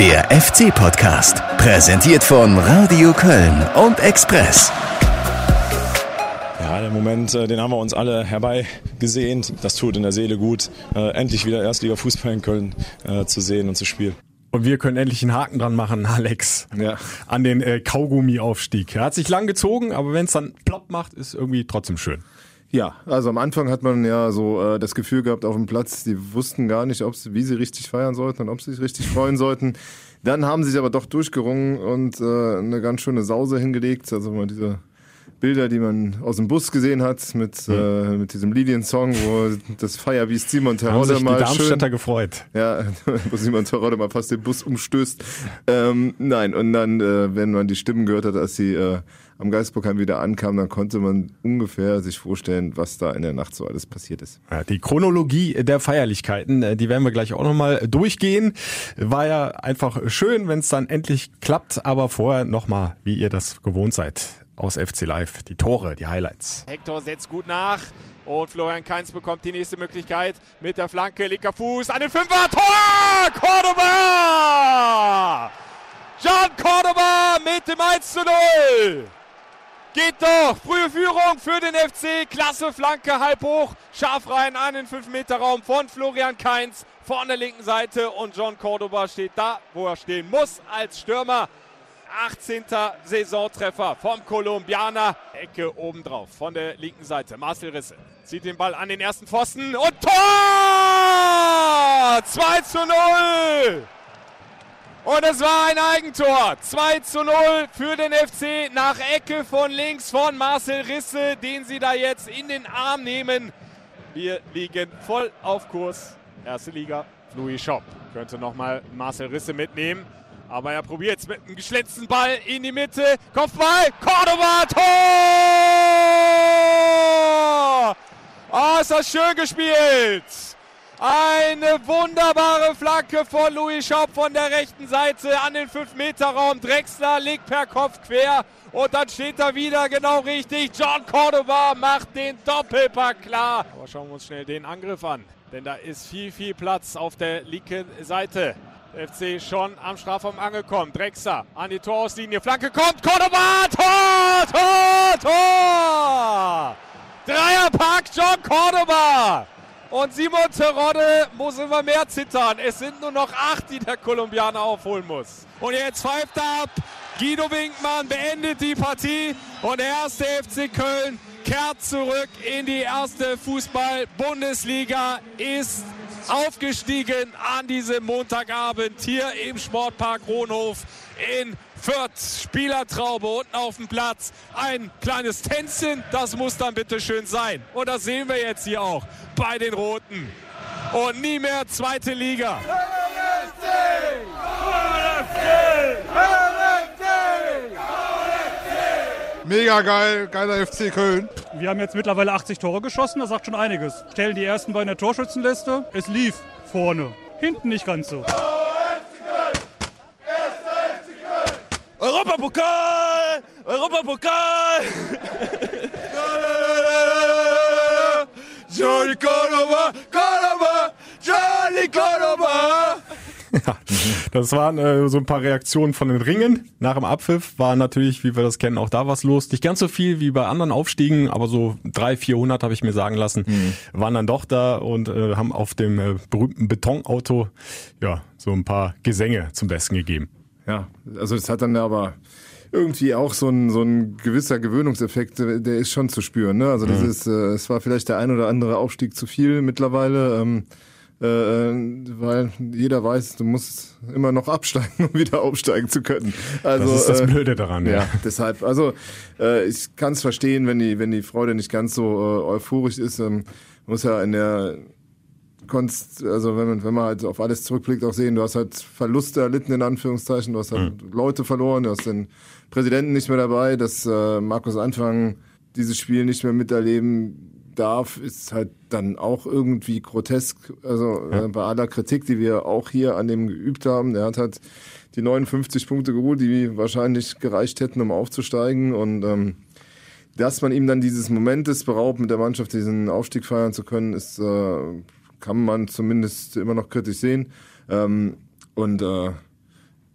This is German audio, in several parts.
Der FC-Podcast, präsentiert von Radio Köln und Express. Ja, der Moment, äh, den haben wir uns alle herbeigesehnt. Das tut in der Seele gut, äh, endlich wieder Erstliga-Fußball in Köln äh, zu sehen und zu spielen. Und wir können endlich einen Haken dran machen, Alex. Ja. An den äh, Kaugummi-Aufstieg. Er hat sich lang gezogen, aber wenn es dann plopp macht, ist irgendwie trotzdem schön. Ja, also am Anfang hat man ja so äh, das Gefühl gehabt auf dem Platz, die wussten gar nicht, ob sie, wie sie richtig feiern sollten und ob sie sich richtig freuen sollten. Dann haben sie sich aber doch durchgerungen und äh, eine ganz schöne Sause hingelegt. Also mal diese Bilder, die man aus dem Bus gesehen hat mit, mhm. äh, mit diesem Lilien-Song, wo das Feier wie Simon Terodde mal die Darmstädter schön, gefreut. Ja, wo Simon Terodde mal fast den Bus umstößt. Ähm, nein, und dann, äh, wenn man die Stimmen gehört hat, als sie äh, am Geistburgheim wieder ankam, dann konnte man ungefähr sich vorstellen, was da in der Nacht so alles passiert ist. Ja, die Chronologie der Feierlichkeiten, äh, die werden wir gleich auch nochmal durchgehen. War ja einfach schön, wenn es dann endlich klappt, aber vorher nochmal, wie ihr das gewohnt seid aus FC Live. Die Tore, die Highlights. Hector setzt gut nach. Und Florian Kainz bekommt die nächste Möglichkeit mit der Flanke. Linker Fuß an den Fünfer. Tor! Cordoba! John Cordoba mit dem 1 zu 0. Geht doch. Frühe Führung für den FC. Klasse Flanke, halb hoch. Scharf rein an den 5-Meter-Raum von Florian Kainz. Von der linken Seite. Und John Cordoba steht da, wo er stehen muss, als Stürmer. 18. Saisontreffer vom Kolumbianer. Ecke obendrauf von der linken Seite. Marcel Risse zieht den Ball an den ersten Pfosten und Tor! 2 zu 0! Und es war ein Eigentor. 2 zu 0 für den FC nach Ecke von links von Marcel Risse, den sie da jetzt in den Arm nehmen. Wir liegen voll auf Kurs. Erste Liga. Louis Schopp könnte nochmal Marcel Risse mitnehmen. Aber er probiert es mit einem geschlitzten Ball in die Mitte. Kopfball, Cordoba, Tor! Oh, ist das schön gespielt! Eine wunderbare Flanke von Louis Schaub von der rechten Seite an den 5-Meter-Raum. Drexler legt per Kopf quer und dann steht er wieder genau richtig. John Cordoba macht den Doppelpack klar. Aber schauen wir uns schnell den Angriff an, denn da ist viel, viel Platz auf der linken Seite. FC schon am Strafraum angekommen. Drexler an die Torauslinie. Flanke kommt. Cordoba. Tor! Tor! Tor! Dreierpack John Cordoba. Und Simon Terodde muss immer mehr zittern. Es sind nur noch acht, die der Kolumbianer aufholen muss. Und jetzt pfeift ab. Guido Winkmann beendet die Partie. Und der erste FC Köln kehrt zurück in die erste Fußball-Bundesliga. Ist aufgestiegen an diesem Montagabend hier im Sportpark Ronhof in Fürth. Spielertraube unten auf dem Platz. Ein kleines Tänzchen, das muss dann bitte schön sein. Und das sehen wir jetzt hier auch bei den Roten. Und nie mehr zweite Liga. Mega geil, geiler FC Köln. Wir haben jetzt mittlerweile 80 Tore geschossen, das sagt schon einiges. Stellen die ersten bei der Torschützenliste. Es lief vorne, hinten nicht ganz so. Europapokal! Europapokal! Johnny Cordoba! Cordoba! Johnny Cordoba! Ja, das waren äh, so ein paar Reaktionen von den Ringen. Nach dem Abpfiff war natürlich, wie wir das kennen, auch da was los. Nicht ganz so viel wie bei anderen Aufstiegen, aber so drei, vierhundert habe ich mir sagen lassen, mhm. waren dann doch da und äh, haben auf dem äh, berühmten Betonauto ja so ein paar Gesänge zum Besten gegeben. Ja, also es hat dann aber irgendwie auch so ein, so ein gewisser Gewöhnungseffekt, der ist schon zu spüren. Ne? Also das mhm. ist, äh, es war vielleicht der ein oder andere Aufstieg zu viel mittlerweile. Ähm, äh, weil jeder weiß, du musst immer noch absteigen, um wieder aufsteigen zu können. Also, das ist das äh, Blöde daran, ja. ja. Deshalb, also äh, ich kann es verstehen, wenn die, wenn die Freude nicht ganz so äh, euphorisch ist. Ähm, muss ja in der Konst, also wenn man, wenn man halt auf alles zurückblickt, auch sehen, du hast halt Verluste erlitten, in Anführungszeichen, du hast halt mhm. Leute verloren, du hast den Präsidenten nicht mehr dabei, dass äh, Markus Anfang dieses Spiel nicht mehr miterleben darf, ist halt dann auch irgendwie grotesk. Also ja. äh, bei aller Kritik, die wir auch hier an dem geübt haben, der hat halt die 59 Punkte geholt, die wahrscheinlich gereicht hätten, um aufzusteigen. Und ähm, dass man ihm dann dieses Momentes beraubt, mit der Mannschaft diesen Aufstieg feiern zu können, ist, äh, kann man zumindest immer noch kritisch sehen. Ähm, und äh,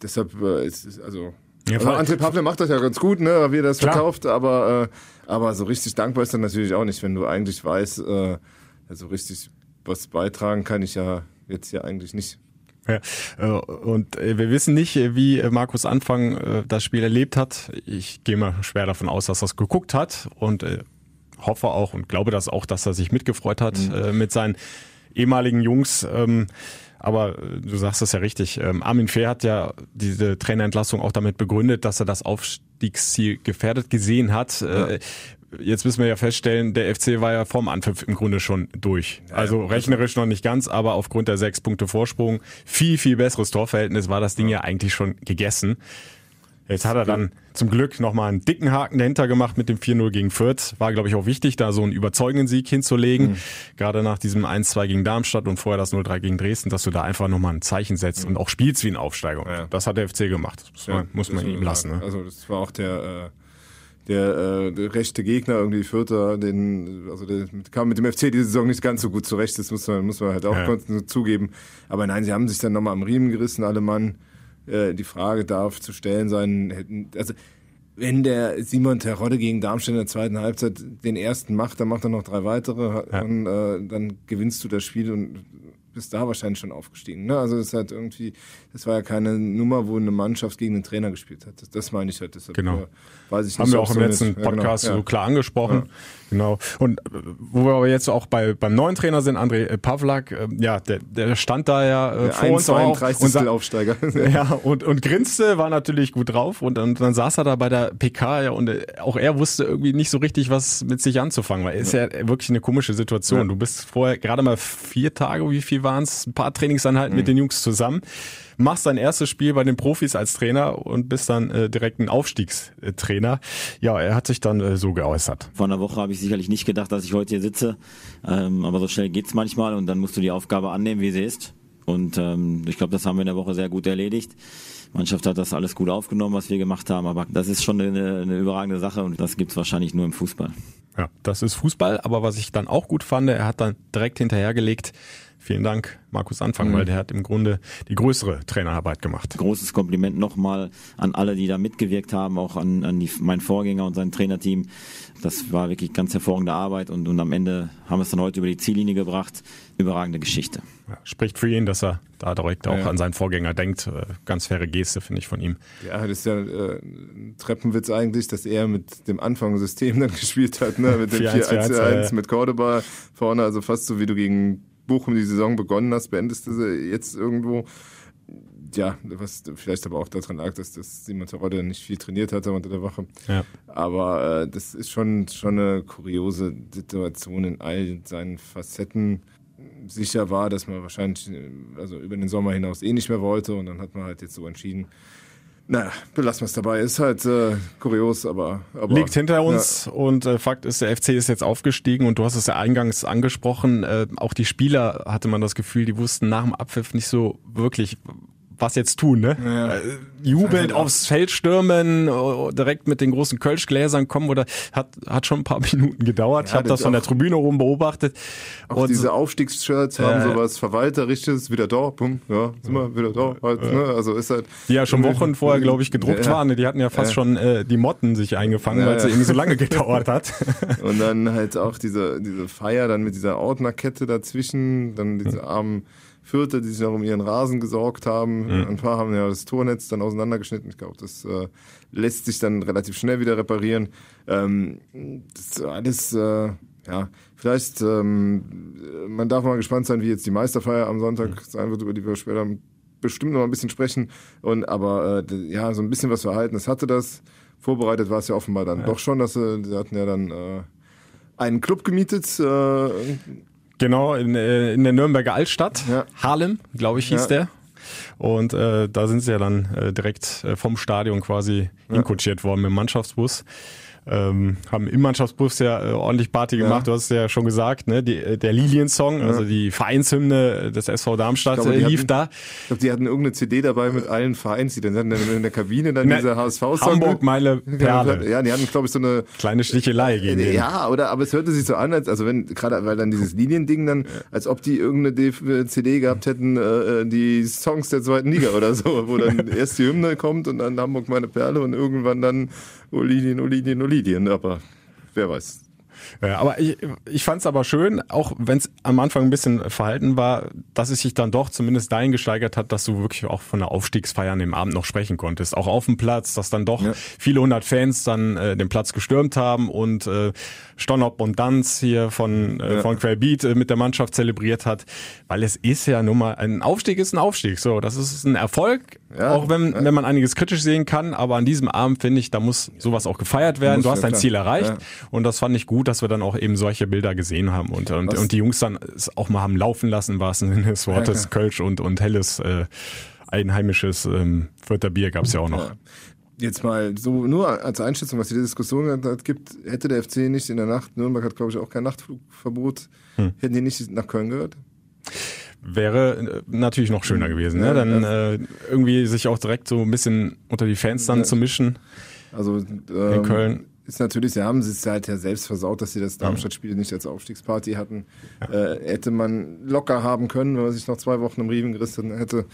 deshalb äh, ist also ja, also André Pavle macht das ja ganz gut, ne, wie er das Klar. verkauft, aber, äh, aber so richtig dankbar ist dann natürlich auch nicht, wenn du eigentlich weißt, äh, so richtig was beitragen kann ich ja jetzt ja eigentlich nicht. Ja, äh, und äh, wir wissen nicht, wie Markus Anfang äh, das Spiel erlebt hat. Ich gehe mal schwer davon aus, dass er es geguckt hat und hoffe auch und glaube das auch, dass er sich mitgefreut hat mhm. mit seinen ehemaligen Jungs. Ähm, aber du sagst es ja richtig. Ähm, Armin Fehr hat ja diese Trainerentlassung auch damit begründet, dass er das Aufstiegsziel gefährdet gesehen hat. Ja jetzt müssen wir ja feststellen, der FC war ja vorm Anpfiff im Grunde schon durch. Also rechnerisch noch nicht ganz, aber aufgrund der sechs Punkte Vorsprung, viel, viel besseres Torverhältnis war das Ding ja eigentlich schon gegessen. Jetzt hat er dann zum Glück nochmal einen dicken Haken dahinter gemacht mit dem 4-0 gegen Fürth. War, glaube ich, auch wichtig, da so einen überzeugenden Sieg hinzulegen. Mhm. Gerade nach diesem 1-2 gegen Darmstadt und vorher das 0-3 gegen Dresden, dass du da einfach nochmal ein Zeichen setzt mhm. und auch spielst wie ein Aufsteiger. Ja. Das hat der FC gemacht. Das muss man, ja, muss man ihm lassen. Ne? Also das war auch der... Äh der, äh, der rechte Gegner, irgendwie Vierter, den, also der kam mit dem FC diese Saison nicht ganz so gut zurecht, das muss man, muss man halt auch ja. zugeben. Aber nein, sie haben sich dann nochmal am Riemen gerissen, alle Mann. Äh, die Frage darf zu stellen sein, hätten, also wenn der Simon Terodde gegen Darmstadt in der zweiten Halbzeit den ersten macht, dann macht er noch drei weitere, ja. dann, äh, dann gewinnst du das Spiel und bist da wahrscheinlich schon aufgestiegen. Ne? Also es hat irgendwie, das war ja keine Nummer, wo eine Mannschaft gegen einen Trainer gespielt hat. Das, das meine ich halt. Deshalb, genau. Äh, weiß ich Haben wir auch im letzten Podcast ja, genau. so klar angesprochen. Ja. Genau. Und äh, wo wir aber jetzt auch bei beim neuen Trainer sind, André äh, Pavlak, äh, ja, der, der stand da ja äh, der vor uns auch und, Aufsteiger. ja, und, und grinste, war natürlich gut drauf und, und dann saß er da bei der PK ja und auch er wusste irgendwie nicht so richtig, was mit sich anzufangen, weil es ja. ist ja wirklich eine komische Situation. Du bist vorher gerade mal vier Tage, wie viel waren es, ein paar Trainingseinheiten mhm. mit den Jungs zusammen machst dein erstes Spiel bei den Profis als Trainer und bist dann äh, direkt ein Aufstiegstrainer. Ja, er hat sich dann äh, so geäußert. Vor einer Woche habe ich sicherlich nicht gedacht, dass ich heute hier sitze, ähm, aber so schnell geht's manchmal und dann musst du die Aufgabe annehmen, wie sie ist. Und ähm, ich glaube, das haben wir in der Woche sehr gut erledigt. Die Mannschaft hat das alles gut aufgenommen, was wir gemacht haben, aber das ist schon eine, eine überragende Sache und das gibt's wahrscheinlich nur im Fußball. Ja, das ist Fußball, aber was ich dann auch gut fand, er hat dann direkt hinterhergelegt, Vielen Dank, Markus Anfang, mhm. weil der hat im Grunde die größere Trainerarbeit gemacht. Großes Kompliment nochmal an alle, die da mitgewirkt haben, auch an, an die, mein Vorgänger und sein Trainerteam. Das war wirklich ganz hervorragende Arbeit und, und am Ende haben wir es dann heute über die Ziellinie gebracht. Überragende Geschichte. Ja, spricht für ihn, dass er da direkt auch ja. an seinen Vorgänger denkt. Äh, ganz faire Geste, finde ich, von ihm. Ja, das ist ja äh, ein Treppenwitz eigentlich, dass er mit dem Anfangssystem dann gespielt hat, ne? mit dem 4-1-1 mit Cordoba vorne, also fast so wie du gegen Bochum die Saison begonnen hast, beendest du sie jetzt irgendwo. Ja, was vielleicht aber auch daran lag, dass das Simon Terodde nicht viel trainiert hatte unter der Woche. Ja. Aber äh, das ist schon, schon eine kuriose Situation in all seinen Facetten. Sicher war, dass man wahrscheinlich also über den Sommer hinaus eh nicht mehr wollte und dann hat man halt jetzt so entschieden, naja, belassen wir es dabei. Ist halt äh, kurios, aber, aber liegt hinter uns ja. und äh, Fakt ist, der FC ist jetzt aufgestiegen und du hast es ja eingangs angesprochen. Äh, auch die Spieler hatte man das Gefühl, die wussten nach dem Abpfiff nicht so wirklich, was jetzt tun, ne? Ja. Äh, jubelnd aufs Feld stürmen, äh, direkt mit den großen Kölschgläsern kommen oder hat hat schon ein paar Minuten gedauert. Ja, ich habe das von der Tribüne rum beobachtet. Auch und diese Aufstiegsshirts haben äh, sowas verwalterisches, wieder da, bumm, ja, sind wir wieder da, halt, ne? Also ist halt die ja schon Wochen vorher, glaube ich, gedruckt ja, waren. Ne? Die hatten ja fast schon äh, die Motten sich eingefangen, weil es irgendwie so lange gedauert hat. und dann halt auch diese diese Feier dann mit dieser Ordnerkette dazwischen, dann diese armen Vierte, die sich noch um ihren Rasen gesorgt haben. Mhm. Ein paar haben ja das Tornetz dann auseinandergeschnitten. Ich glaube, das äh, lässt sich dann relativ schnell wieder reparieren. Ähm, das alles, äh, ja, vielleicht, ähm, man darf mal gespannt sein, wie jetzt die Meisterfeier am Sonntag mhm. sein wird, über die wir später bestimmt noch ein bisschen sprechen. Und aber äh, ja, so ein bisschen was verhalten, das hatte das. Vorbereitet war es ja offenbar dann ja. doch schon, dass sie, sie hatten ja dann äh, einen Club gemietet. Äh, Genau, in, äh, in der Nürnberger Altstadt. Ja. Harlem, glaube ich, hieß ja. der. Und äh, da sind sie ja dann äh, direkt äh, vom Stadion quasi ja. inkutschiert worden mit dem Mannschaftsbus. Ähm, haben im Mannschaftsbus ja äh, ordentlich Party gemacht. Ja. Du hast es ja schon gesagt, ne? Die, äh, der Lilien-Song, ja. also die Vereinshymne des SV Darmstadt glaube, äh, lief hatten, da. Ich glaube, die hatten irgendeine CD dabei mit allen Vereins, die dann in der Kabine dann Na, diese HSV-Song. Hamburg, meine Perle. Ja, die hatten, glaube ich, so eine kleine Stichelei gegen den. Ja, oder aber es hörte sich so an, als also wenn gerade weil dann dieses Liniending dann, als ob die irgendeine CD gehabt hätten, äh, die Songs der zweiten Liga oder so, wo dann erst die Hymne kommt und dann Hamburg meine Perle und irgendwann dann Olidien, Olidien, Olidien. Aber wer weiß. Ja, aber ich, ich fand es aber schön, auch wenn es am Anfang ein bisschen verhalten war, dass es sich dann doch zumindest dahin gesteigert hat, dass du wirklich auch von der Aufstiegsfeier an dem Abend noch sprechen konntest. Auch auf dem Platz, dass dann doch ja. viele hundert Fans dann äh, den Platz gestürmt haben und äh, Stonop und Danz hier von, äh, ja. von Quellbeat äh, mit der Mannschaft zelebriert hat. Weil es ist ja nun mal, ein Aufstieg ist ein Aufstieg. So, das ist ein Erfolg, ja, auch wenn, ja. wenn man einiges kritisch sehen kann. Aber an diesem Abend finde ich, da muss sowas auch gefeiert werden. du hast dein Ziel erreicht. Und das fand ich gut, dass wir dann auch eben solche Bilder gesehen haben und, und, und die Jungs dann es auch mal haben laufen lassen, war es in des Wortes, Kölsch und, und helles äh, einheimisches ähm, Fürther Bier gab es ja auch noch. Ja. Jetzt mal so nur als Einschätzung, was die Diskussion gibt, hätte der FC nicht in der Nacht, Nürnberg hat glaube ich auch kein Nachtflugverbot, hm. hätten die nicht nach Köln gehört? Wäre äh, natürlich noch schöner gewesen, ne? Dann äh, irgendwie sich auch direkt so ein bisschen unter die Fans dann zu mischen. Also ähm, in Köln ist natürlich, sie haben es halt ja selbst versaut, dass sie das Darmstadt-Spiel nicht als Aufstiegsparty hatten. Ja. Äh, hätte man locker haben können, wenn man sich noch zwei Wochen im Riemen gerissen hätte.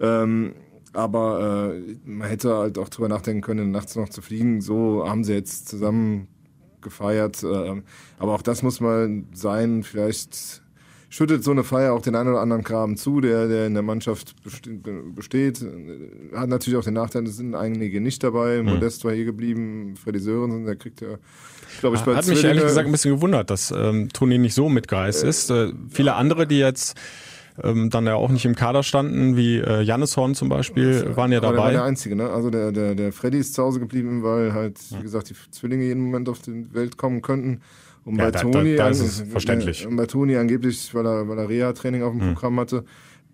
Ähm, aber äh, man hätte halt auch drüber nachdenken können, nachts noch zu fliegen. So haben sie jetzt zusammen gefeiert. Äh, aber auch das muss mal sein. Vielleicht schüttet so eine Feier auch den einen oder anderen Graben zu, der, der in der Mannschaft besteht. Hat natürlich auch den Nachteil, es sind einige nicht dabei. Mhm. Modest war hier geblieben, Freddy Sörensen, der kriegt ja, glaube ich, bei Hat mich ehrlich gesagt ein bisschen gewundert, dass ähm, Toni nicht so mitgereist äh, ist. Äh, viele andere, die jetzt ähm, dann ja auch nicht im Kader standen, wie äh, Horn zum Beispiel, waren ja dabei. Der war der Einzige, ne? Also der, der, der Freddy ist zu Hause geblieben, weil halt, wie gesagt, die Zwillinge jeden Moment auf die Welt kommen könnten. Und ja, bei da, Toni, da, da ist es verständlich. Und bei Toni angeblich, weil er, weil er Reha-Training auf dem hm. Programm hatte,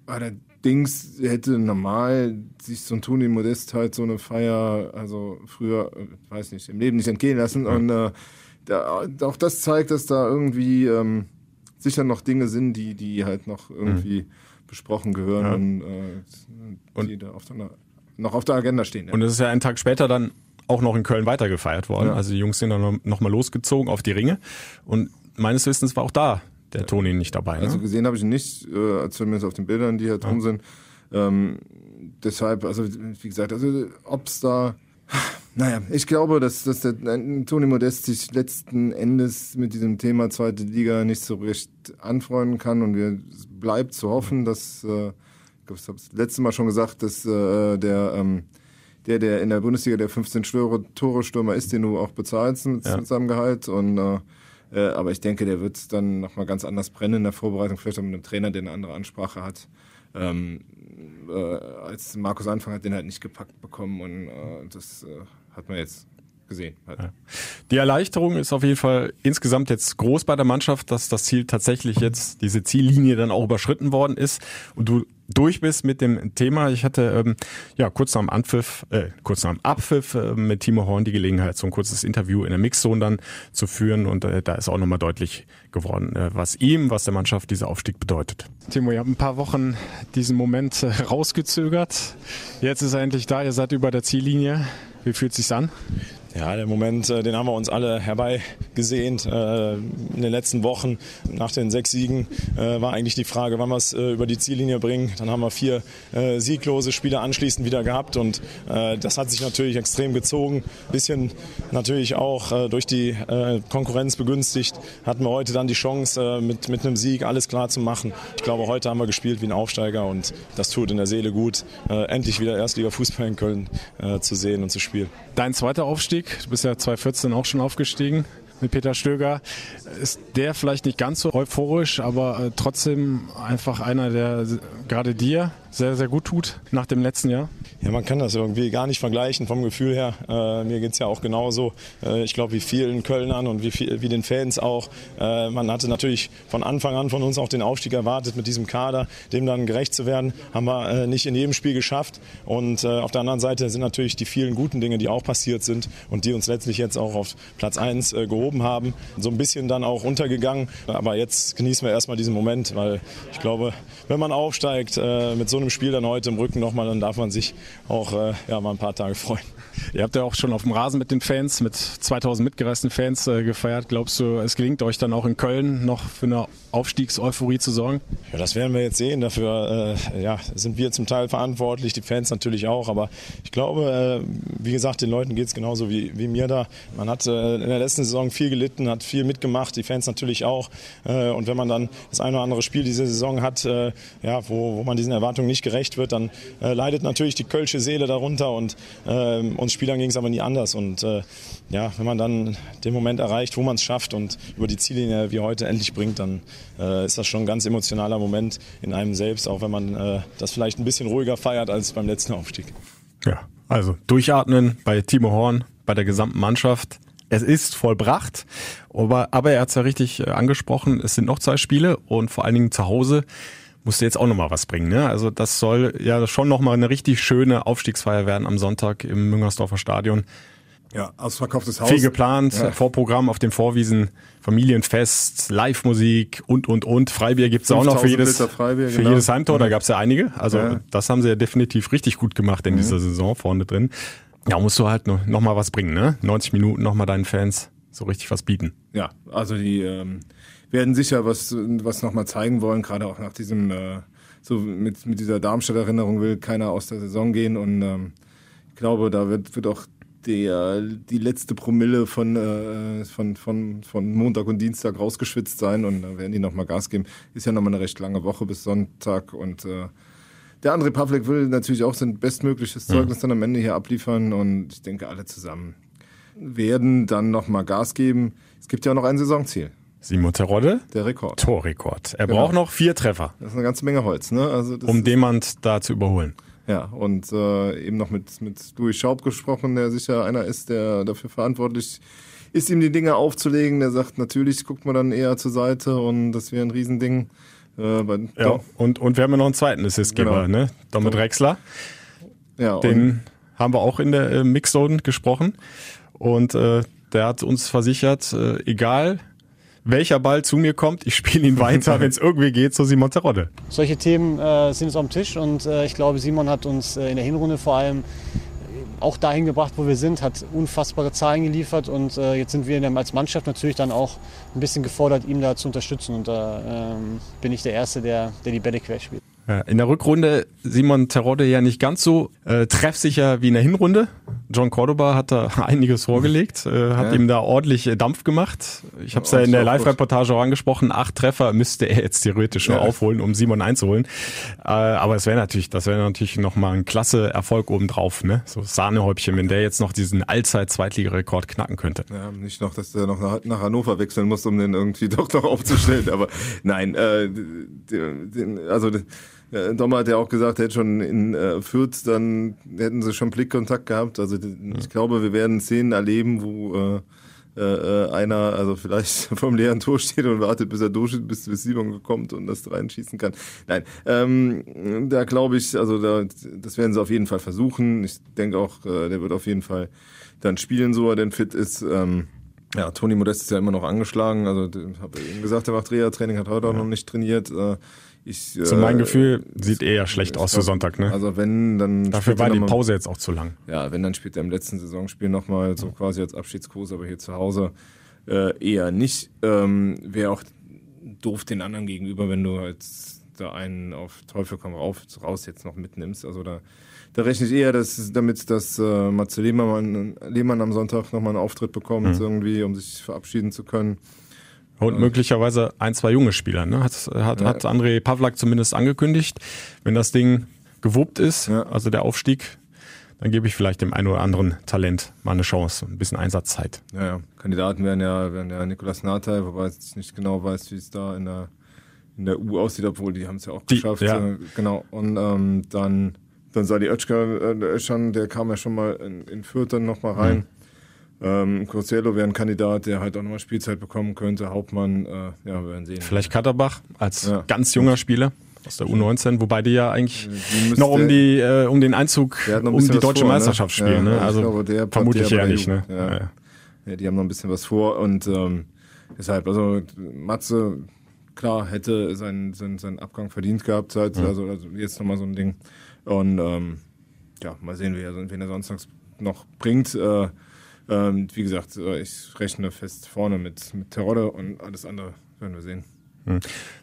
allerdings hätte normal sich so ein Toni Modest halt so eine Feier, also früher, äh, weiß nicht, im Leben nicht entgehen lassen. Hm. Und äh, da, auch das zeigt, dass da irgendwie ähm, sicher noch Dinge sind, die, die halt noch irgendwie hm. besprochen gehören ja. und, äh, und, die da auf der, noch auf der Agenda stehen. Ja. Und es ist ja einen Tag später dann auch noch in Köln weitergefeiert worden. Ja. Also die Jungs sind dann nochmal losgezogen auf die Ringe. Und meines Wissens war auch da der Toni nicht dabei. Ne? Also gesehen habe ich ihn nicht, äh, zumindest auf den Bildern, die hier drum ja. sind. Ähm, deshalb, also wie gesagt, also ob es da naja, ich glaube, dass, dass der Toni Modest sich letzten Endes mit diesem Thema zweite Liga nicht so recht anfreunden kann und wir bleibt zu hoffen, dass, äh, ich glaube, ich habe das letzte Mal schon gesagt, dass äh, der ähm, der, der in der Bundesliga der 15 Tore Stürmer ist, den du auch bezahlst mit, ja. mit seinem Gehalt. Und äh, äh, aber ich denke, der wird dann nochmal ganz anders brennen in der Vorbereitung, vielleicht auch mit einem Trainer, der eine andere Ansprache hat. Ähm, äh, als Markus Anfang hat den halt nicht gepackt bekommen und äh, das äh, hat man jetzt gesehen. Ja. Die Erleichterung ist auf jeden Fall insgesamt jetzt groß bei der Mannschaft, dass das Ziel tatsächlich jetzt, diese Ziellinie dann auch überschritten worden ist und du durch bist mit dem Thema. Ich hatte ähm, ja kurz nach dem Anpfiff, äh, kurz nach dem Abpfiff äh, mit Timo Horn die Gelegenheit, so ein kurzes Interview in der Mixzone dann zu führen und äh, da ist auch nochmal deutlich geworden, äh, was ihm, was der Mannschaft dieser Aufstieg bedeutet. Timo, ihr habt ein paar Wochen diesen Moment äh, rausgezögert. Jetzt ist er endlich da, ihr seid über der Ziellinie. Wie fühlt es sich an? Ja, der Moment, äh, den haben wir uns alle herbeigesehnt äh, in den letzten Wochen. Nach den sechs Siegen war eigentlich die Frage, wann wir es über die Ziellinie bringen. Dann haben wir vier sieglose Spiele anschließend wieder gehabt und das hat sich natürlich extrem gezogen. Bisschen natürlich auch durch die Konkurrenz begünstigt. Hatten wir heute dann die Chance, mit, mit einem Sieg alles klar zu machen. Ich glaube, heute haben wir gespielt wie ein Aufsteiger und das tut in der Seele gut, endlich wieder Erstliga-Fußball in Köln zu sehen und zu spielen. Dein zweiter Aufstieg. Du bist ja 2014 auch schon aufgestiegen mit Peter Stöger. Ist der vielleicht nicht ganz so euphorisch, aber äh, trotzdem einfach einer, der gerade dir sehr, sehr gut tut nach dem letzten Jahr? Ja, man kann das irgendwie gar nicht vergleichen vom Gefühl her. Äh, mir geht's ja auch genauso. Äh, ich glaube, wie vielen Kölnern und wie, viel, wie den Fans auch. Äh, man hatte natürlich von Anfang an von uns auch den Aufstieg erwartet mit diesem Kader, dem dann gerecht zu werden. Haben wir äh, nicht in jedem Spiel geschafft. Und äh, auf der anderen Seite sind natürlich die vielen guten Dinge, die auch passiert sind und die uns letztlich jetzt auch auf Platz 1 äh, gehoben haben. So ein bisschen dann auch untergegangen. Aber jetzt genießen wir erstmal diesen Moment, weil ich glaube, wenn man aufsteigt mit so einem Spiel dann heute im Rücken nochmal, dann darf man sich auch äh, ja, mal ein paar Tage freuen. Ihr habt ja auch schon auf dem Rasen mit den Fans, mit 2000 mitgereisten Fans äh, gefeiert. Glaubst du, es gelingt euch dann auch in Köln noch für eine Aufstiegseuphorie zu sorgen? Ja, das werden wir jetzt sehen. Dafür äh, ja, sind wir zum Teil verantwortlich, die Fans natürlich auch. Aber ich glaube, äh, wie gesagt, den Leuten geht es genauso wie, wie mir da. Man hat äh, in der letzten Saison viel gelitten, hat viel mitgemacht, die Fans natürlich auch. Äh, und wenn man dann das eine oder andere Spiel diese Saison hat, äh, ja, wo, wo man diesen Erwartungen nicht gerecht wird, dann leidet natürlich die kölsche Seele darunter. Und ähm, uns Spielern ging es aber nie anders. Und äh, ja, wenn man dann den Moment erreicht, wo man es schafft und über die Ziellinie wie heute endlich bringt, dann äh, ist das schon ein ganz emotionaler Moment in einem selbst, auch wenn man äh, das vielleicht ein bisschen ruhiger feiert als beim letzten Aufstieg. Ja, also durchatmen bei Timo Horn, bei der gesamten Mannschaft. Es ist vollbracht, aber, aber er hat es ja richtig äh, angesprochen, es sind noch zwei Spiele und vor allen Dingen zu Hause musste jetzt auch nochmal was bringen. Ne? Also das soll ja schon nochmal eine richtig schöne Aufstiegsfeier werden am Sonntag im Müngersdorfer Stadion. Ja, ausverkauftes Haus. Viel geplant, Ja. Vorprogramm auf den Vorwiesen, Familienfest, Live-Musik und, und, und. Freibier gibt's auch noch für 5000 jedes, Freibier, für genau. jedes Heimtor. Da gab's ja einige. Also Ja. Mhm. das haben sie ja definitiv richtig gut gemacht in dieser Saison vorne drin. Ja, musst du halt noch, noch mal was bringen, ne? 90 Minuten noch mal deinen Fans so richtig was bieten. Ja, also die ähm, werden sicher was, was nochmal zeigen wollen, gerade auch nach diesem, äh, so mit, mit dieser Darmstadt-Erinnerung will keiner aus der Saison gehen und ähm, ich glaube, da wird, wird auch der, die letzte Promille von, äh, von, von, von Montag und Dienstag rausgeschwitzt sein und da werden die nochmal Gas geben. Ist ja nochmal eine recht lange Woche bis Sonntag und äh, der André Pavlik will natürlich auch sein bestmögliches Zeugnis dann am Ende hier abliefern und ich denke, alle zusammen werden dann nochmal Gas geben. Es gibt ja auch noch ein Saisonziel, Simon Terodde, der Rekord. Torrekord. Er Genau. braucht noch vier Treffer, Das ist eine ganze Menge Holz, ne? Also das um ist, Demand da zu überholen. Ja, und äh, eben noch mit, mit Louis Schaub gesprochen, der sicher einer ist, der dafür verantwortlich ist, ihm die Dinge aufzulegen. Der sagt, natürlich guckt man dann eher zur Seite und das wäre ein Riesending. Äh, bei, Ja, und, und wir haben ja noch einen zweiten Assistgeber, Genau. ne? Domit Drexler. ja, Den haben wir auch in der äh, Mixzone gesprochen. Und äh, der hat uns versichert, äh, egal welcher Ball zu mir kommt, ich spiele ihn weiter, wenn es irgendwie geht, so Simon Terodde. Solche Themen äh, sind jetzt auf dem Tisch und äh, ich glaube, Simon hat uns äh, in der Hinrunde vor allem auch dahin gebracht, wo wir sind, hat unfassbare Zahlen geliefert und äh, jetzt sind wir dann als Mannschaft natürlich dann auch ein bisschen gefordert, ihm da zu unterstützen und da ähm, bin ich der Erste, der, der die Bälle quer spielt. In der Rückrunde Simon Terodde ja nicht ganz so äh, treffsicher wie in der Hinrunde. John Cordoba hat da einiges vorgelegt, äh, hat Ja. ihm da ordentlich äh, Dampf gemacht. Ich habe es ja in der Live-Reportage auch angesprochen. Acht Treffer müsste er jetzt theoretisch nur Ja. aufholen, um Simon einzuholen. Äh, aber es wäre natürlich, das wäre natürlich noch mal ein klasse Erfolg obendrauf, ne? So Sahnehäubchen, wenn der jetzt noch diesen Allzeit-Zweitligarekord knacken könnte. Ja, nicht noch, dass der noch nach, nach Hannover wechseln muss, um den irgendwie doch noch aufzustellen. Aber nein, äh, den, also äh, Dommer hat ja auch gesagt, er hätte schon in äh, Fürth, dann hätten sie schon Blickkontakt gehabt. Also ich glaube, wir werden Szenen erleben, wo äh, äh, einer, also vielleicht vom leeren Tor steht und wartet, bis er durchsteht, bis, bis Simon kommt und das reinschießen kann. Nein, ähm, da glaube ich, also da, das werden sie auf jeden Fall versuchen. Ich denke auch, äh, der wird auf jeden Fall dann spielen, so er denn fit ist. Ähm, ja, Toni Modest ist ja immer noch angeschlagen. Also habe eben gesagt, er macht Reha-Training, hat heute auch noch nicht trainiert. Äh, ich, Zu äh, meinem Gefühl sieht eher schlecht aus für glaub, Sonntag, ne? Also wenn, dann Dafür war die mal- Pause jetzt auch zu lang. ja, wenn, dann spielt er im letzten Saisonspiel nochmal so quasi als Abschiedskurs, aber hier zu Hause äh, eher nicht. Ähm, Wäre auch doof den anderen gegenüber, wenn du jetzt da einen auf Teufel komm rauf, raus jetzt noch mitnimmst. Also da, da rechne ich eher dass, damit, dass äh, Matze Lehmann, Lehmann am Sonntag nochmal einen Auftritt bekommt, irgendwie, um sich verabschieden zu können. Und möglicherweise ein, zwei junge Spieler, ne? Hat, hat, Ja. hat André Pavlak zumindest angekündigt. Wenn das Ding gewuppt ist, Ja. also der Aufstieg, dann gebe ich vielleicht dem einen oder anderen Talent mal eine Chance, ein bisschen Einsatzzeit. Ja, ja. Kandidaten wären ja, wären ja Nikolas Nathai, wobei ich nicht genau weiß, wie es da in der in der U aussieht, obwohl die haben es ja auch Die- geschafft. ja. Äh, genau. Und ähm, dann, dann Sadi Özcan, äh, der kam ja schon mal in, in Fürth dann nochmal rein. Mhm. Ähm, Costello wäre ein Kandidat, der halt auch nochmal Spielzeit bekommen könnte. Hauptmann, äh, ja, wir werden sehen. Vielleicht Katterbach als Ja. ganz junger Spieler aus der U19, wobei die ja eigentlich Die noch um die äh, um den Einzug um die deutsche vor, ne? Meisterschaft spielen. Ja, ne? ich Also glaube, vermutlich eher nicht. Ne? Ja. Ja, ja. Die haben noch ein bisschen was vor und ähm, deshalb, also Matze, klar, hätte seinen, seinen, seinen Abgang verdient gehabt, seit, Ja. also, also jetzt nochmal so ein Ding. Und ähm, ja, mal sehen, wer, wen er sonst noch bringt. Äh, ähm, wie gesagt, äh, ich rechne fest vorne mit, mit Terodde und alles andere werden wir sehen. Hm.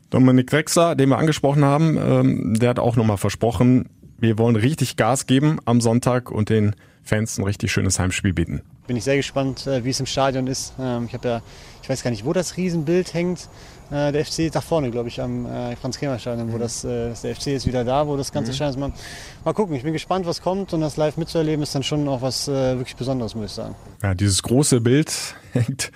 Dominik Drexler, den wir angesprochen haben, ähm, der hat auch nochmal versprochen, wir wollen richtig Gas geben am Sonntag und den Fans ein richtig schönes Heimspiel bieten. Bin ich sehr gespannt, äh, wie es im Stadion ist. Ähm, ich habe ja, ich weiß gar nicht, wo das Riesenbild hängt. Äh, der FC da vorne, glaube ich, am äh, Franz-Kremer-Stadion, wo das, der FC ist wieder da, wo das ganze Mhm. Stadion ist. Mal, mal gucken, ich bin gespannt, was kommt und das live mitzuerleben ist dann schon auch was wirklich Besonderes, muss ich sagen. Ja, dieses große Bild hängt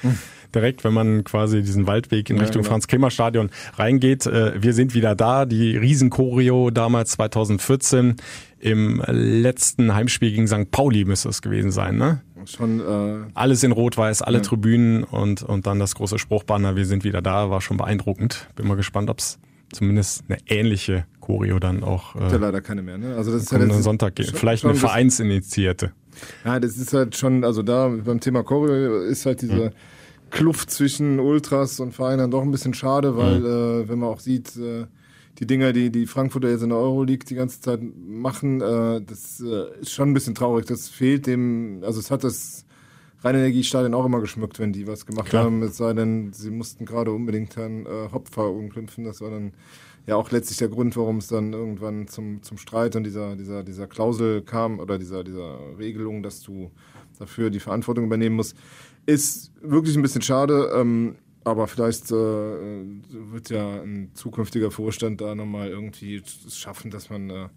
direkt, wenn man quasi diesen Waldweg in Ja, Richtung genau. Franz-Kremer-Stadion reingeht. Wir sind wieder da. Die Riesenchoreo damals 2014 im letzten Heimspiel gegen St. Pauli müsste es gewesen sein, ne? Schon äh, Alles in Rot-Weiß, alle Ja. Tribünen und, und dann das große Spruchbanner, wir sind wieder da, war schon beeindruckend. Bin mal gespannt, ob es zumindest eine ähnliche Choreo dann auch Gibt ja äh, leider keine mehr, ne? Also das ist halt Sonntag schon- Vielleicht schon eine Vereinsinitiierte. Ja, das ist halt schon, also da beim Thema Choreo ist halt diese Kluft zwischen Ultras und Vereinen dann doch ein bisschen schade, weil äh, wenn man auch sieht, äh, die Dinger, die die Frankfurter jetzt in der Euroleague die ganze Zeit machen, äh, das äh, ist schon ein bisschen traurig. Das fehlt dem, also es hat das Rheinenergiestadion auch immer geschmückt, wenn die was gemacht Klar. haben, es sei denn, sie mussten gerade unbedingt Herrn äh, Hopf verunglimpfen. Das war dann ja auch letztlich der Grund, warum es dann irgendwann zum, zum Streit und dieser, dieser, dieser Klausel kam oder dieser, dieser Regelung, dass du dafür die Verantwortung übernehmen musst. Ist wirklich ein bisschen schade, ähm, aber vielleicht äh, wird ja ein zukünftiger Vorstand da nochmal irgendwie schaffen, dass man, äh,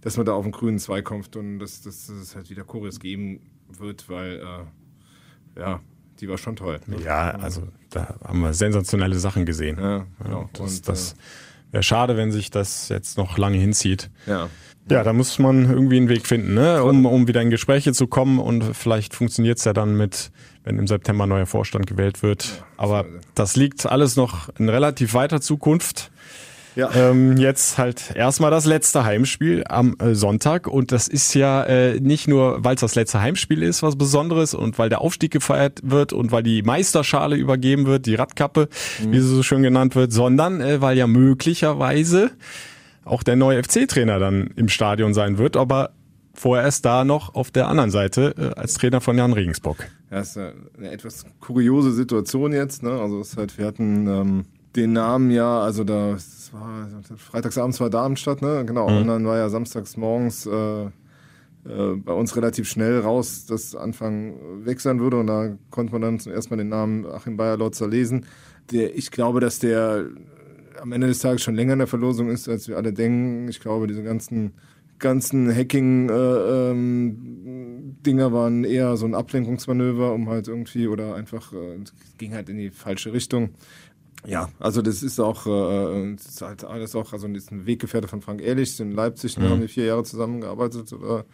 dass man da auf den grünen Zweig kommt und dass, dass, dass es halt wieder Choreos geben wird, weil äh, ja, die war schon toll. Ja, also da haben wir sensationelle Sachen gesehen. Ja, genau. das Und, das wäre schade, wenn sich das jetzt noch lange hinzieht. Ja. Ja, da muss man irgendwie einen Weg finden, ne? um, um wieder in Gespräche zu kommen und vielleicht funktioniert's ja dann mit, wenn im September neuer Vorstand gewählt wird. Aber das liegt alles noch in relativ weiter Zukunft. Ja. Ähm, jetzt halt erstmal das letzte Heimspiel am äh, Sonntag und das ist ja äh, nicht nur, weil es das letzte Heimspiel ist, was Besonderes und weil der Aufstieg gefeiert wird und weil die Meisterschale übergeben wird, die Radkappe, wie sie so schön genannt wird, sondern äh, weil ja möglicherweise auch der neue FC-Trainer dann im Stadion sein wird, aber vorerst da noch auf der anderen Seite äh, als Trainer von Jan Regensburg. Ja, ist eine, eine etwas kuriose Situation jetzt. Ne? Also es ist halt, wir hatten ähm, den Namen ja, also da das war freitagsabends war Darmstadt, ne? Genau. Mhm. Und dann war ja samstags morgens äh, äh, bei uns relativ schnell raus, dass Anfang weg sein würde. Und da konnte man dann zum ersten Mal den Namen Achim Bayer-Lotzer lesen. Der, ich glaube, dass der am Ende des Tages schon länger in der Verlosung ist, als wir alle denken. Ich glaube, diese ganzen ganzen Hacking äh, ähm, Dinger waren eher so ein Ablenkungsmanöver, um halt irgendwie oder einfach äh, ging halt in die falsche Richtung. Ja, also das ist auch, äh, das ist halt alles auch, also das ist ein Weggefährte von Frank Ehrlich in Leipzig, da Mhm. haben wir vier Jahre zusammengearbeitet oder,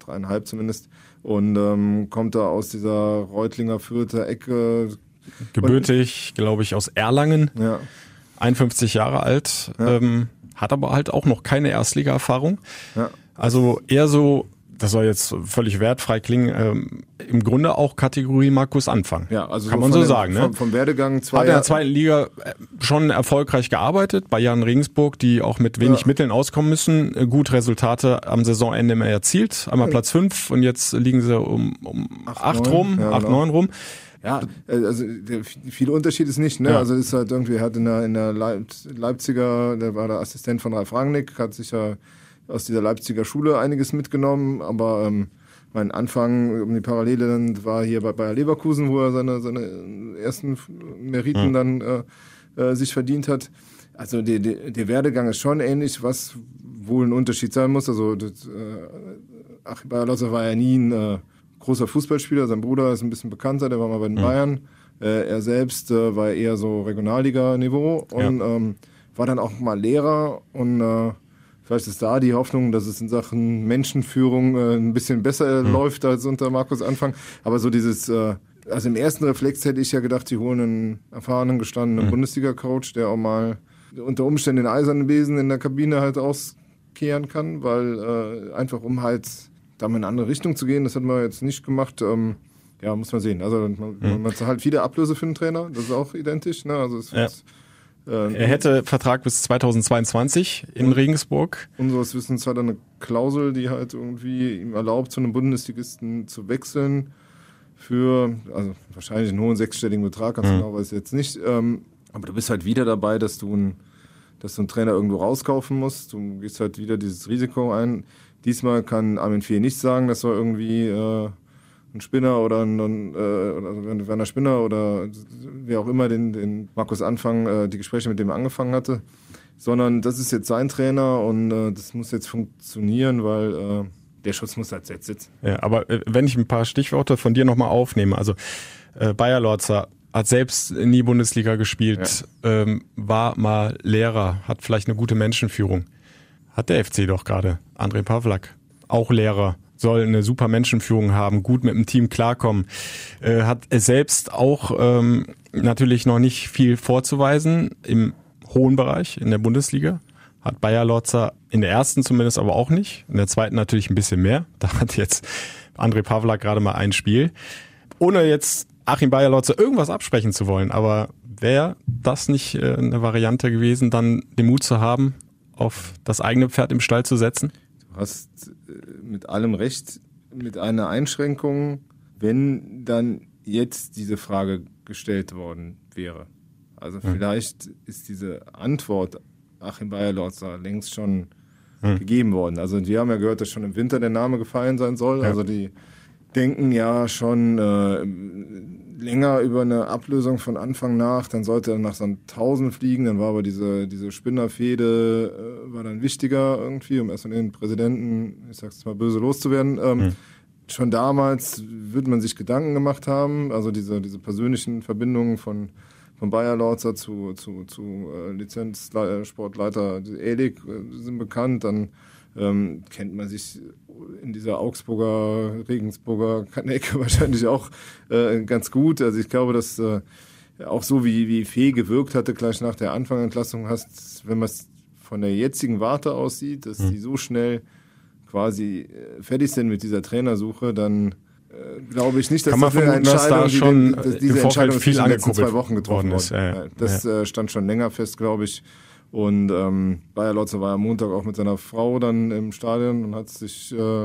dreieinhalb zumindest und ähm, kommt da aus dieser Reutlinger Fürther Ecke. Gebürtig, glaube ich, aus Erlangen. Ja. 51 Jahre alt, ähm, hat aber halt auch noch keine Erstliga-Erfahrung. Ja. Also eher so, das soll jetzt völlig wertfrei klingen, ähm, im Grunde auch Kategorie Markus Anfang. Ja, also Kann so man so dem- sagen, ne? vom- vom Werdegang zwei Hat in der zweiten Liga äh, schon erfolgreich gearbeitet, bei Jan Regensburg, die auch mit wenig Ja. Mitteln auskommen müssen, äh, gut Resultate am Saisonende immer erzielt, einmal Ja. Platz fünf und jetzt liegen sie um, um acht, neun, rum, ja, acht, genau. neun rum. Ja, äh, also viel Unterschied ist nicht, ne? Ja. Also ist halt irgendwie, er hat in der, in der Leip Leipziger, der war der Assistent von Ralf Rangnick, hat sich ja aus dieser Leipziger Schule einiges mitgenommen, aber ähm, mein Anfang, um die Parallele, dann war hier bei Bayer Leverkusen, wo er seine, seine ersten Meriten Hm. dann äh, äh, sich verdient hat. Also der, der, der Werdegang ist schon ähnlich, was wohl ein Unterschied sein muss. Also das, äh, Achim Bayer-Lotzer war ja nie ein äh, großer Fußballspieler. Sein Bruder ist ein bisschen bekannter, der war mal bei den Mhm. Bayern. Äh, er selbst äh, war eher so Regionalliga-Niveau und ähm, war dann auch mal Lehrer und äh, vielleicht ist da die Hoffnung, dass es in Sachen Menschenführung äh, ein bisschen besser mhm. läuft als unter Markus Anfang. Aber so dieses, äh, also im ersten Reflex hätte ich ja gedacht, sie holen einen erfahrenen, gestandenen mhm. Bundesliga-Coach, der auch mal unter Umständen den eisernen Besen in der Kabine halt auskehren kann, weil äh, einfach um halt da mal in eine andere Richtung zu gehen, das hat man jetzt nicht gemacht. Ähm, ja, muss man sehen. Also man, mhm. man zahlt viele Ablöse für einen Trainer, das ist auch identisch. Ne? Also es ja. Äh, er hätte Vertrag bis 2022 in Regensburg. Unseres Wissens hat er eine Klausel, die halt irgendwie ihm erlaubt, zu einem Bundesligisten zu wechseln für, also wahrscheinlich einen hohen sechsstelligen Betrag, ganz mhm. genau weiß ich jetzt nicht. Ähm, aber du bist halt wieder dabei, dass du, ein, dass du einen Trainer irgendwo rauskaufen musst. Du gehst halt wieder dieses Risiko ein. Diesmal kann Armin Fee nicht sagen, dass er irgendwie äh, ein Spinner oder ein, ein äh, Werner Spinner oder wer auch immer den, den Markus Anfang äh, die Gespräche mit dem angefangen hatte, sondern das ist jetzt sein Trainer und äh, das muss jetzt funktionieren, weil äh, der Schutz muss halt jetzt sitzen. Ja, aber äh, wenn ich ein paar Stichworte von dir nochmal aufnehme, also äh, Bayer Lorzer hat selbst nie Bundesliga gespielt, ja. ähm, war mal Lehrer, hat vielleicht eine gute Menschenführung. Hat der FC doch gerade. André Pavlak, auch Lehrer, soll eine super Menschenführung haben, gut mit dem Team klarkommen. Äh, hat selbst auch ähm, natürlich noch nicht viel vorzuweisen im hohen Bereich in der Bundesliga. Hat Bayer Lotzer in der ersten zumindest aber auch nicht. In der zweiten natürlich ein bisschen mehr. Da hat jetzt André Pavlak gerade mal ein Spiel. Ohne jetzt Achim Bayer-Lotzer irgendwas absprechen zu wollen, aber wäre das nicht äh, eine Variante gewesen, dann den Mut zu haben, auf das eigene Pferd im Stall zu setzen? Hast äh, mit allem recht, mit einer Einschränkung, wenn dann jetzt diese Frage gestellt worden wäre. Also mhm. vielleicht ist diese Antwort Achim Bayer-Lotzer längst schon mhm. gegeben worden. Also wir haben ja gehört, dass schon im Winter der Name gefallen sein soll. Ja. Also die denken ja schon äh, länger über eine Ablösung von Anfang nach. Dann sollte er nach Sandhausen fliegen. Dann war aber diese, diese Spinnerfehde äh, war dann wichtiger irgendwie, um erstmal den Präsidenten, ich sag's mal böse, loszuwerden. Ähm, mhm. Schon damals würde man sich Gedanken gemacht haben, also diese, diese persönlichen Verbindungen von von Bayer Lorzer zu, zu, zu äh, Lizenzsportleiter Elik äh, sind bekannt. Dann ähm, kennt man sich in dieser Augsburger, Regensburger Ecke wahrscheinlich auch äh, ganz gut. Also ich glaube, dass äh, auch so wie, wie Fee gewirkt hatte, gleich nach der Anfangentlassung hast, wenn man es von der jetzigen Warte aussieht, dass mhm. die so schnell quasi äh, fertig sind mit dieser Trainersuche, dann äh, glaube ich nicht, dass Kann das eine Entscheidung, da schon die, dass diese Entscheidung viel in den letzten zwei Wochen getroffen worden ist. Ja, das ja. Äh, stand schon länger fest, glaube ich. Und ähm, Bayer Lotzer war am Montag auch mit seiner Frau dann im Stadion und hat sich äh,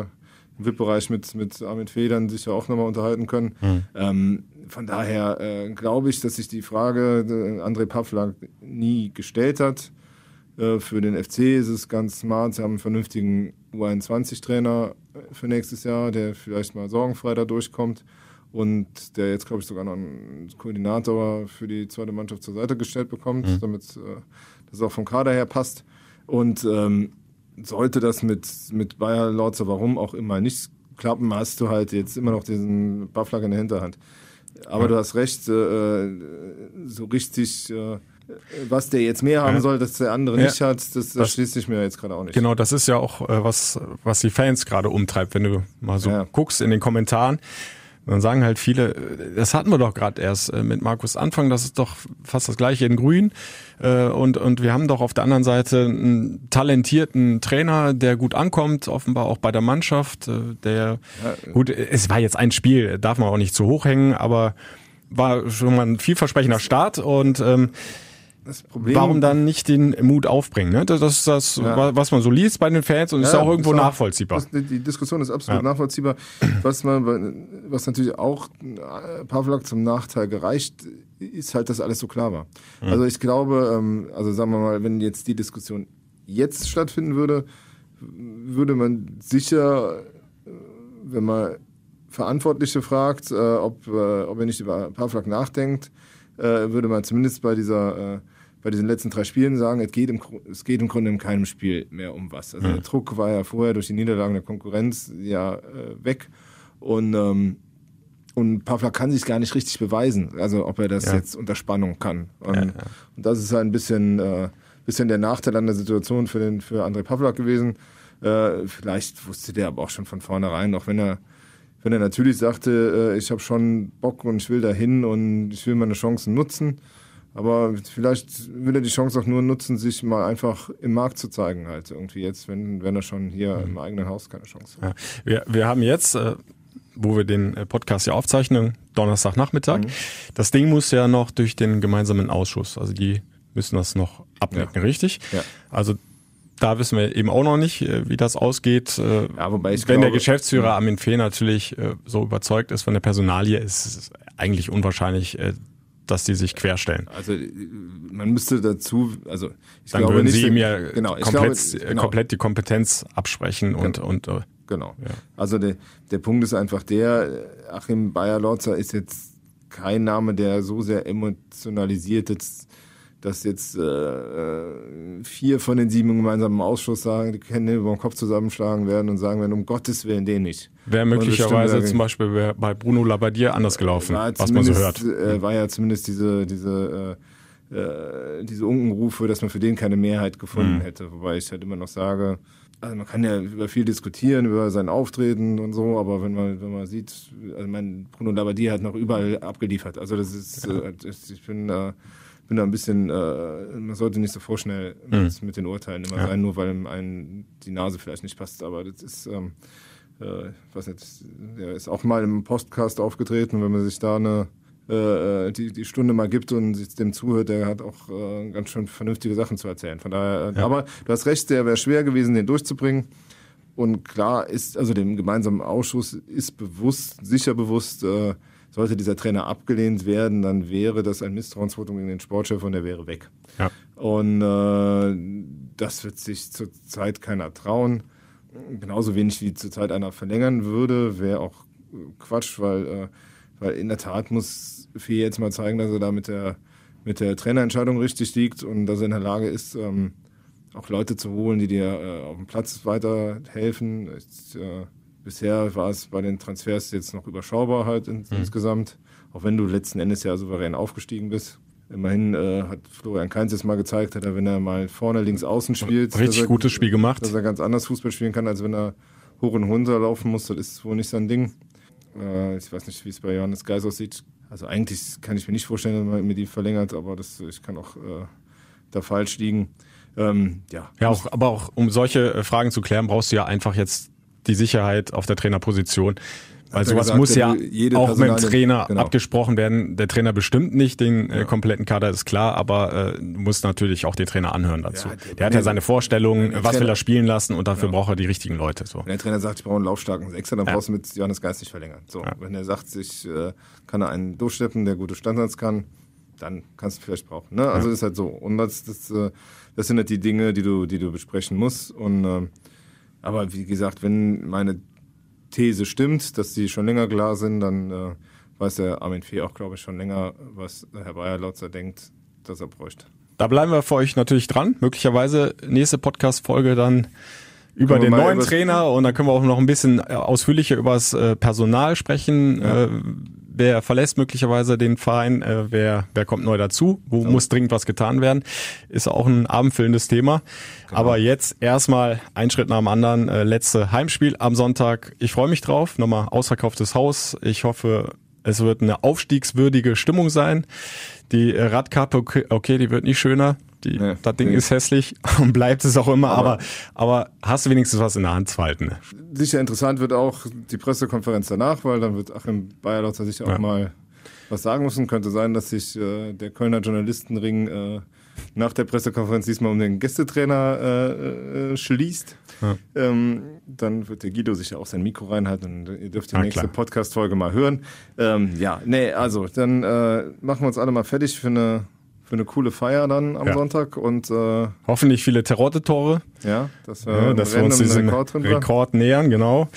im VIP-Bereich mit, mit Armin Federn sich ja auch nochmal unterhalten können. Mhm. Ähm, von daher äh, glaube ich, dass sich die Frage äh, André Pavlak nie gestellt hat. Äh, für den FC ist es ganz smart. Sie haben einen vernünftigen U21-Trainer äh, für nächstes Jahr, der vielleicht mal sorgenfrei da durchkommt und der jetzt, glaube ich, sogar noch einen Koordinator für die zweite Mannschaft zur Seite gestellt bekommt, mhm. damit äh, das auch vom Kader her passt. Und ähm, sollte das mit, mit Bayer Lorzer, warum auch immer, nicht klappen, hast du halt jetzt immer noch diesen Bufflag in der Hinterhand. Aber ja. du hast recht, äh, so richtig, äh, was der jetzt mehr haben ja. soll, dass der andere ja. nicht hat, das, das, das schließt sich mir jetzt gerade auch nicht. Genau, das ist ja auch äh, was, was die Fans gerade umtreibt, wenn du mal so guckst in den Kommentaren dann sagen halt viele, das hatten wir doch gerade erst äh, mit Markus Anfang, das ist doch fast das gleiche in Grün. Äh, und, und wir haben doch auf der anderen Seite einen talentierten Trainer, der gut ankommt, offenbar auch bei der Mannschaft. Äh, der gut, es war jetzt ein Spiel, darf man auch nicht zu hoch hängen, aber war schon mal ein vielversprechender Start und ähm, das Problem, Warum dann nicht den Mut aufbringen? Ne? Das ist das, ja. was man so liest bei den Fans und ja, ist auch irgendwo auch, nachvollziehbar. Das, die Diskussion ist absolut ja. nachvollziehbar. Was, man, was natürlich auch äh, Pavlak zum Nachteil gereicht, ist halt, dass alles so klar war. Mhm. Also ich glaube, ähm, also sagen wir mal, wenn jetzt die Diskussion jetzt stattfinden würde, würde man sicher, äh, wenn man Verantwortliche fragt, äh, ob, ob er nicht über Pavlak nachdenkt, würde man zumindest bei dieser bei diesen letzten drei Spielen sagen, es geht im, es geht im Grunde in keinem Spiel mehr um was. Also mhm. der Druck war ja vorher durch die Niederlagen der Konkurrenz ja äh, weg und ähm, und Pavla kann sich gar nicht richtig beweisen, also ob er das ja. jetzt unter Spannung kann. Und, ja, ja. und das ist halt ein bisschen, äh, bisschen der Nachteil an der Situation für den für André Pavlak gewesen. Äh, vielleicht wusste der aber auch schon von vornherein, auch wenn er wenn er natürlich sagte, äh, ich habe schon Bock und ich will dahin und ich will meine Chancen nutzen. Aber vielleicht will er die Chance auch nur nutzen, sich mal einfach im Markt zu zeigen, halt irgendwie jetzt, wenn, wenn er schon hier mhm. im eigenen Haus keine Chance hat. Ja. Wir, wir haben jetzt, äh, wo wir den äh, Podcast ja aufzeichnen, Donnerstagnachmittag. Mhm. Das Ding muss ja noch durch den gemeinsamen Ausschuss. Also die müssen das noch abnicken, ja. richtig? Ja. Also da wissen wir eben auch noch nicht, äh, wie das ausgeht. Äh, ja, wobei ich Wenn glaube, der Geschäftsführer ja. Armin Fee natürlich so überzeugt ist von der Personalie, ist es eigentlich unwahrscheinlich, dass die sich querstellen. Also man müsste dazu, also ich Dann glaube würden nicht, sie ihm ja genau, komplett, glaube, genau. komplett die Kompetenz absprechen und genau. und genau. Ja. Also der der Punkt ist einfach der, Achim Bayer-Lorzer ist jetzt kein Name, der so sehr emotionalisiert jetzt dass jetzt äh, äh, vier von den sieben gemeinsamen Ausschuss sagen, die Hände über den Kopf zusammenschlagen werden und sagen werden, um Gottes Willen den nicht. Wäre möglicherweise zum Beispiel bei Bruno Labbadia anders gelaufen, was man so hört. Äh, war ja zumindest diese, diese, äh, äh, diese Unkenrufe, dass man für den keine Mehrheit gefunden mhm. hätte. Wobei ich halt immer noch sage, also man kann ja über viel diskutieren, über sein Auftreten und so, aber wenn man, wenn man sieht, also mein Bruno Labbadia hat noch überall abgeliefert. Also das ist, ja. äh, ich bin bin da ein bisschen, äh, man sollte nicht so vorschnell mhm. mit, den Urteilen immer ja. sein, nur weil einem die Nase vielleicht nicht passt. Aber das ist, ähm, äh, ich weiß nicht, der ist auch mal im Podcast aufgetreten, wenn man sich da eine äh, die, die Stunde mal gibt und sich dem zuhört, der hat auch äh, ganz schön vernünftige Sachen zu erzählen. Von daher, äh, ja. aber du hast recht, der wäre schwer gewesen, den durchzubringen. Und klar ist, also dem gemeinsamen Ausschuss ist bewusst, sicher bewusst, äh, sollte dieser Trainer abgelehnt werden, dann wäre das ein Misstrauensvotum gegen den Sportchef und er wäre weg. Ja. Und äh, das wird sich zurzeit keiner trauen. Genauso wenig wie zurzeit einer verlängern würde, wäre auch Quatsch, weil, äh, weil in der Tat muss Fee jetzt mal zeigen, dass er da mit der, mit der Trainerentscheidung richtig liegt und dass er in der Lage ist, ähm, auch Leute zu holen, die dir äh, auf dem Platz weiterhelfen. Ich, äh, Bisher war es bei den Transfers jetzt noch überschaubar halt in, mhm. insgesamt, auch wenn du letzten Endes ja souverän aufgestiegen bist. Immerhin äh, hat Florian Kainz jetzt mal gezeigt, dass er, wenn er mal vorne links außen spielt, richtig er, gutes Spiel gemacht, dass er ganz anders Fußball spielen kann, als wenn er hoch und runter laufen muss. Das ist wohl nicht sein Ding. Äh, ich weiß nicht, wie es bei Johannes Geis aussieht. Also eigentlich kann ich mir nicht vorstellen, dass man mit ihm verlängert, aber das, ich kann auch äh, da falsch liegen. Ähm, ja. ja, auch, aber auch um solche äh, Fragen zu klären, brauchst du ja einfach jetzt die Sicherheit auf der Trainerposition. Weil sowas gesagt, muss ja auch mit dem Trainer genau. abgesprochen werden. Der Trainer bestimmt nicht den äh, kompletten Kader, ist klar, aber äh, muss natürlich auch den Trainer anhören dazu. Ja, der, der, hat ja seine Vorstellungen, was Trainer, will er spielen lassen und dafür genau. braucht er die richtigen Leute. So. Wenn der Trainer sagt, ich brauche einen laufstarken Sechser, dann ja. brauchst du mit Johannes Geist nicht verlängern. So, ja. Wenn er sagt, ich äh, kann er einen durchsteppen, der gute Standards kann, dann kannst du vielleicht brauchen. Ne? Also ist halt so. Und das, das, äh, das sind halt die Dinge, die du, die du besprechen musst. Und äh, aber wie gesagt, wenn meine These stimmt, dass die schon länger klar sind, dann äh, weiß der Armin Fee auch, glaube ich, schon länger, was Herr Bayer-Lotzer denkt, dass er bräuchte. Da bleiben wir für euch natürlich dran. Möglicherweise nächste Podcast-Folge dann über den neuen Trainer und dann können wir auch noch ein bisschen äh, ausführlicher über das äh, Personal sprechen. Ja. Wer verlässt möglicherweise den Verein, äh, wer, wer kommt neu dazu, wo so. muss dringend was getan werden, ist auch ein abendfüllendes Thema. Genau. Aber jetzt erstmal ein Schritt nach dem anderen, äh, letzte Heimspiel am Sonntag. Ich freue mich drauf, nochmal ausverkauftes Haus. Ich hoffe, es wird eine aufstiegswürdige Stimmung sein. Die Radkappe, okay, okay, die wird nicht schöner. Die, nee, das Ding nee. ist hässlich und bleibt es auch immer, aber, aber, aber hast du wenigstens was in der Hand zu halten. Sicher interessant wird auch die Pressekonferenz danach, weil dann wird Achim Bayerlotzer sicher ja. auch mal was sagen müssen. Könnte sein, dass sich äh, der Kölner Journalistenring äh, nach der Pressekonferenz diesmal um den Gästetrainer äh, äh, schließt. Ja. Ähm, dann wird der Guido sicher auch sein Mikro reinhalten und ihr dürft die ja, nächste Podcast-Folge mal hören. Ähm, ja, nee, also dann äh, machen wir uns alle mal fertig für eine für eine coole Feier dann am ja. Sonntag und äh, hoffentlich viele Terodde-Tore. Ja, dass wir, ja, dass wir uns diesen Rekord, Rekord nähern, genau.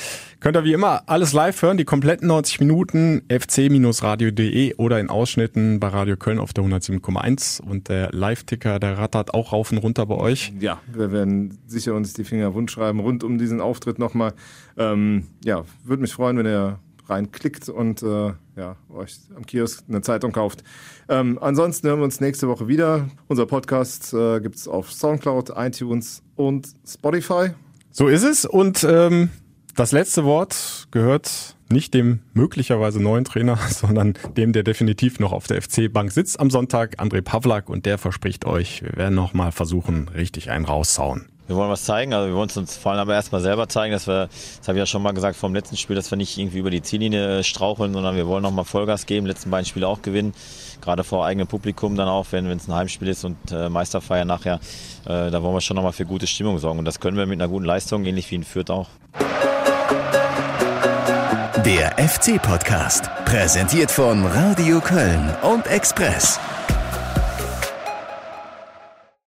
Könnt ihr wie immer alles live hören, die kompletten 90 Minuten, fc-radio.de oder in Ausschnitten bei Radio Köln auf der 107,1 und der Live-Ticker, der rattert auch rauf und runter bei euch. Ja, wir werden sicher uns die Finger wund schreiben rund um diesen Auftritt nochmal. Ähm, ja, würde mich freuen, wenn ihr reinklickt und äh, ja, euch am Kiosk eine Zeitung kauft. Ähm, ansonsten hören wir uns nächste Woche wieder. Unser Podcast äh, gibt es auf Soundcloud, iTunes und Spotify. So ist es. Und ähm, das letzte Wort gehört nicht dem möglicherweise neuen Trainer, sondern dem, der definitiv noch auf der FC-Bank sitzt am Sonntag, André Pavlak. Und der verspricht euch, wir werden noch mal versuchen, richtig einen raussauen. Wir wollen was zeigen, also wir wollen es uns vor allem aber erstmal selber zeigen, dass wir, das habe ich ja schon mal gesagt vom letzten Spiel, dass wir nicht irgendwie über die Ziellinie straucheln, sondern wir wollen nochmal Vollgas geben, letzten beiden Spiele auch gewinnen, gerade vor eigenem Publikum dann auch, wenn es ein Heimspiel ist und äh, Meisterfeier nachher, äh, da wollen wir schon nochmal für gute Stimmung sorgen und das können wir mit einer guten Leistung, ähnlich wie in Fürth auch. Der FC-Podcast, präsentiert von Radio Köln und Express.